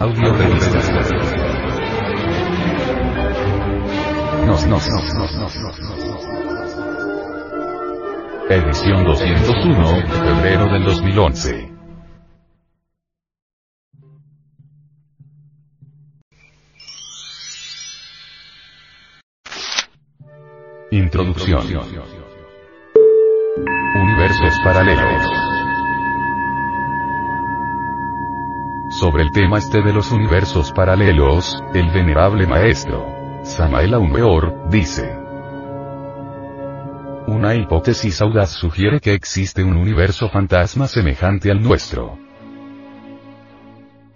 Audio nos, nos, nos, nos. Edición 201, febrero del 2011. Introducción. Universos paralelos. Sobre el tema este de los universos paralelos, el venerable maestro, Samael Aumeor, dice. Una hipótesis audaz sugiere que existe un universo fantasma semejante al nuestro.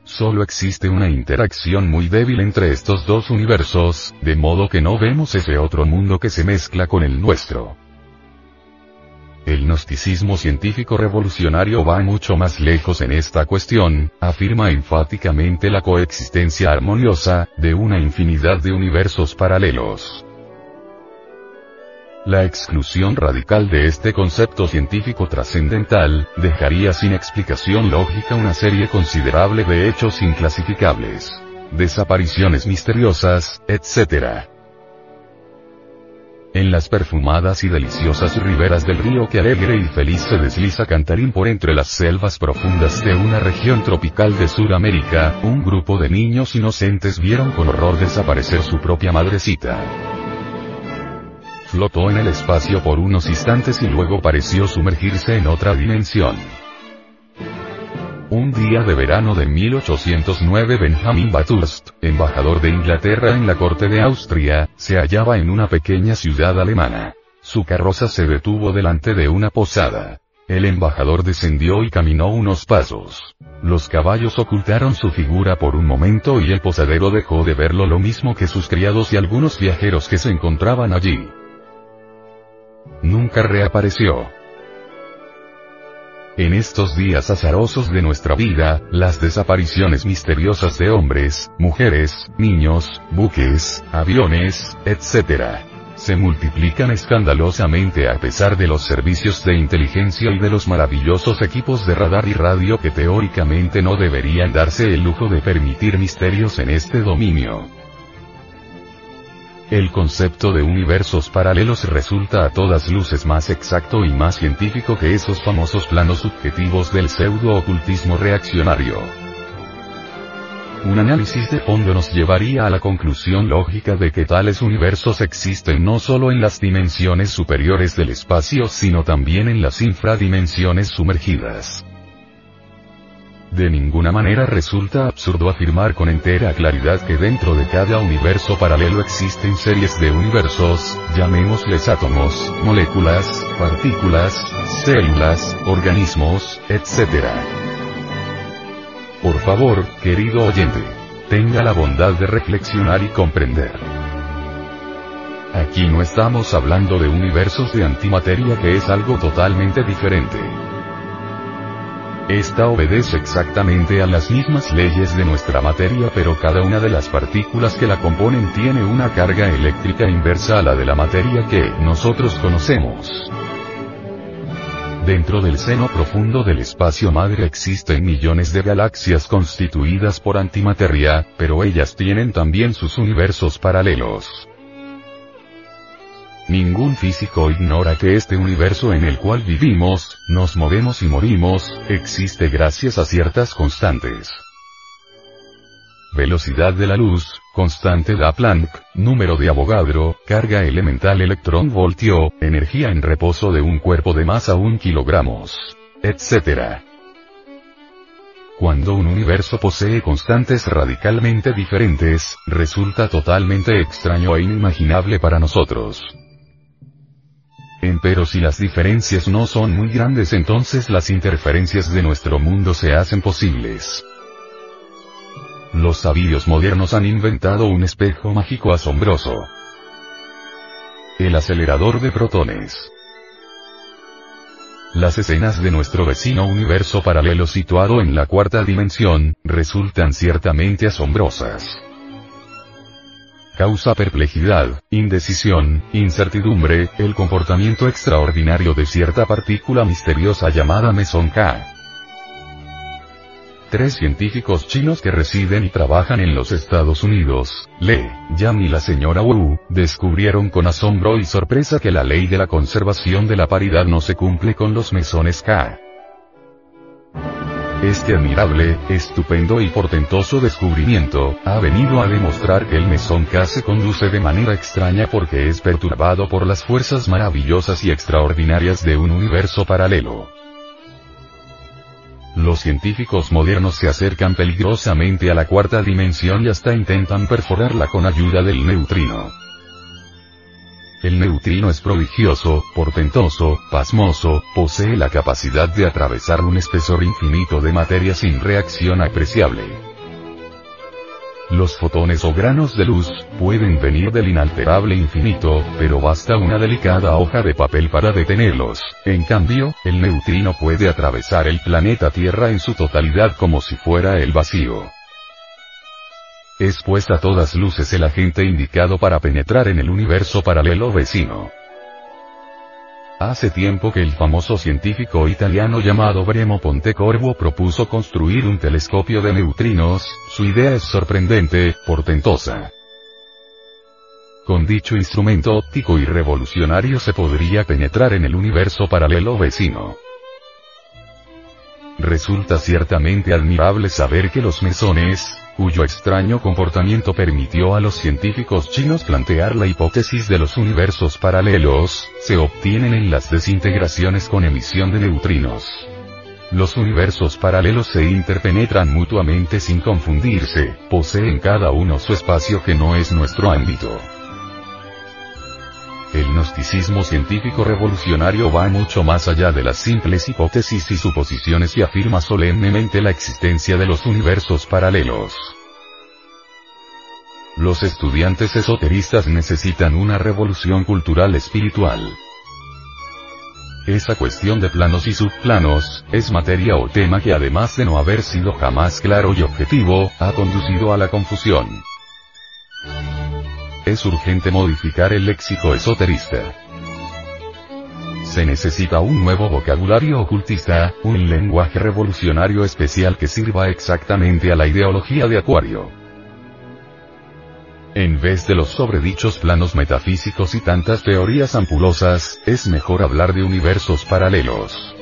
Solo existe una interacción muy débil entre estos dos universos, de modo que no vemos ese otro mundo que se mezcla con el nuestro. El gnosticismo científico revolucionario va mucho más lejos en esta cuestión, afirma enfáticamente la coexistencia armoniosa, de una infinidad de universos paralelos. La exclusión radical de este concepto científico trascendental, dejaría sin explicación lógica una serie considerable de hechos inclasificables. Desapariciones misteriosas, etc. En las perfumadas y deliciosas riberas del río que alegre y feliz se desliza cantarín por entre las selvas profundas de una región tropical de Sudamérica, un grupo de niños inocentes vieron con horror desaparecer su propia madrecita flotó en el espacio por unos instantes y luego pareció sumergirse en otra dimensión. Un día de verano de 1809 Benjamin Bathurst, embajador de Inglaterra en la corte de Austria, se hallaba en una pequeña ciudad alemana. Su carroza se detuvo delante de una posada. El embajador descendió y caminó unos pasos. Los caballos ocultaron su figura por un momento y el posadero dejó de verlo lo mismo que sus criados y algunos viajeros que se encontraban allí nunca reapareció. En estos días azarosos de nuestra vida, las desapariciones misteriosas de hombres, mujeres, niños, buques, aviones, etc. se multiplican escandalosamente a pesar de los servicios de inteligencia y de los maravillosos equipos de radar y radio que teóricamente no deberían darse el lujo de permitir misterios en este dominio. El concepto de universos paralelos resulta a todas luces más exacto y más científico que esos famosos planos subjetivos del pseudo-ocultismo reaccionario. Un análisis de fondo nos llevaría a la conclusión lógica de que tales universos existen no solo en las dimensiones superiores del espacio sino también en las infradimensiones sumergidas. De ninguna manera resulta absurdo afirmar con entera claridad que dentro de cada universo paralelo existen series de universos, llamémosles átomos, moléculas, partículas, células, organismos, etc. Por favor, querido oyente, tenga la bondad de reflexionar y comprender. Aquí no estamos hablando de universos de antimateria que es algo totalmente diferente. Esta obedece exactamente a las mismas leyes de nuestra materia pero cada una de las partículas que la componen tiene una carga eléctrica inversa a la de la materia que nosotros conocemos. Dentro del seno profundo del espacio madre existen millones de galaxias constituidas por antimateria, pero ellas tienen también sus universos paralelos. Ningún físico ignora que este universo en el cual vivimos, nos movemos y morimos, existe gracias a ciertas constantes. Velocidad de la luz, constante da Planck, número de Avogadro, carga elemental electrón voltio, energía en reposo de un cuerpo de masa 1 kilogramos, etc. Cuando un universo posee constantes radicalmente diferentes, resulta totalmente extraño e inimaginable para nosotros. Pero si las diferencias no son muy grandes entonces las interferencias de nuestro mundo se hacen posibles. Los sabios modernos han inventado un espejo mágico asombroso. El acelerador de protones. Las escenas de nuestro vecino universo paralelo situado en la cuarta dimensión, resultan ciertamente asombrosas causa perplejidad, indecisión, incertidumbre, el comportamiento extraordinario de cierta partícula misteriosa llamada mesón K. Tres científicos chinos que residen y trabajan en los Estados Unidos, Le, Yang y la señora Wu, descubrieron con asombro y sorpresa que la ley de la conservación de la paridad no se cumple con los mesones K. Este admirable, estupendo y portentoso descubrimiento, ha venido a demostrar que el mesón K se conduce de manera extraña porque es perturbado por las fuerzas maravillosas y extraordinarias de un universo paralelo. Los científicos modernos se acercan peligrosamente a la cuarta dimensión y hasta intentan perforarla con ayuda del neutrino. El neutrino es prodigioso, portentoso, pasmoso, posee la capacidad de atravesar un espesor infinito de materia sin reacción apreciable. Los fotones o granos de luz, pueden venir del inalterable infinito, pero basta una delicada hoja de papel para detenerlos. En cambio, el neutrino puede atravesar el planeta Tierra en su totalidad como si fuera el vacío. Es pues a todas luces el agente indicado para penetrar en el universo paralelo vecino. Hace tiempo que el famoso científico italiano llamado Bremo Pontecorvo propuso construir un telescopio de neutrinos, su idea es sorprendente, portentosa. Con dicho instrumento óptico y revolucionario se podría penetrar en el universo paralelo vecino. Resulta ciertamente admirable saber que los mesones, cuyo extraño comportamiento permitió a los científicos chinos plantear la hipótesis de los universos paralelos, se obtienen en las desintegraciones con emisión de neutrinos. Los universos paralelos se interpenetran mutuamente sin confundirse, poseen cada uno su espacio que no es nuestro ámbito. El gnosticismo científico revolucionario va mucho más allá de las simples hipótesis y suposiciones y afirma solemnemente la existencia de los universos paralelos. Los estudiantes esoteristas necesitan una revolución cultural espiritual. Esa cuestión de planos y subplanos, es materia o tema que además de no haber sido jamás claro y objetivo, ha conducido a la confusión es urgente modificar el léxico esoterista. Se necesita un nuevo vocabulario ocultista, un lenguaje revolucionario especial que sirva exactamente a la ideología de Acuario. En vez de los sobredichos planos metafísicos y tantas teorías ampulosas, es mejor hablar de universos paralelos.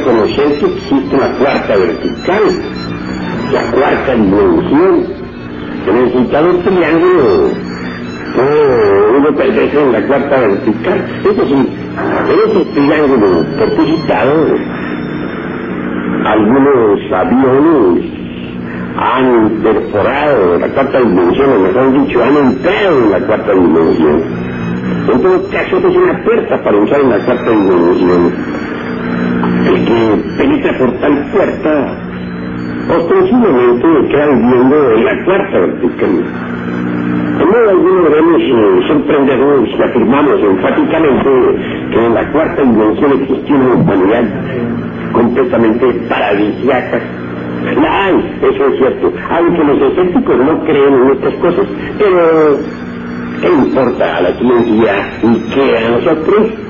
Reconocer que existe una cuarta vertical, la cuarta dimensión. En el citado triángulo, oh, uno pertenece en la cuarta vertical. Eso sí, en ese triángulo citado, algunos aviones han perforado la cuarta dimensión, o mejor dicho, han entrado en la cuarta dimensión. En todo caso, es una puerta para usar en la cuarta dimensión el que penetra por tal puerta, ostensiblemente queda viviendo en la cuarta vertical. En modo alguno debemos eh, sorprendernos si afirmamos enfáticamente que en la cuarta dimensión existe una humanidad completamente paradisiaca. La hay, eso es cierto, aunque los escépticos no creen en estas cosas, pero ¿qué importa a la ciencia y qué a nosotros?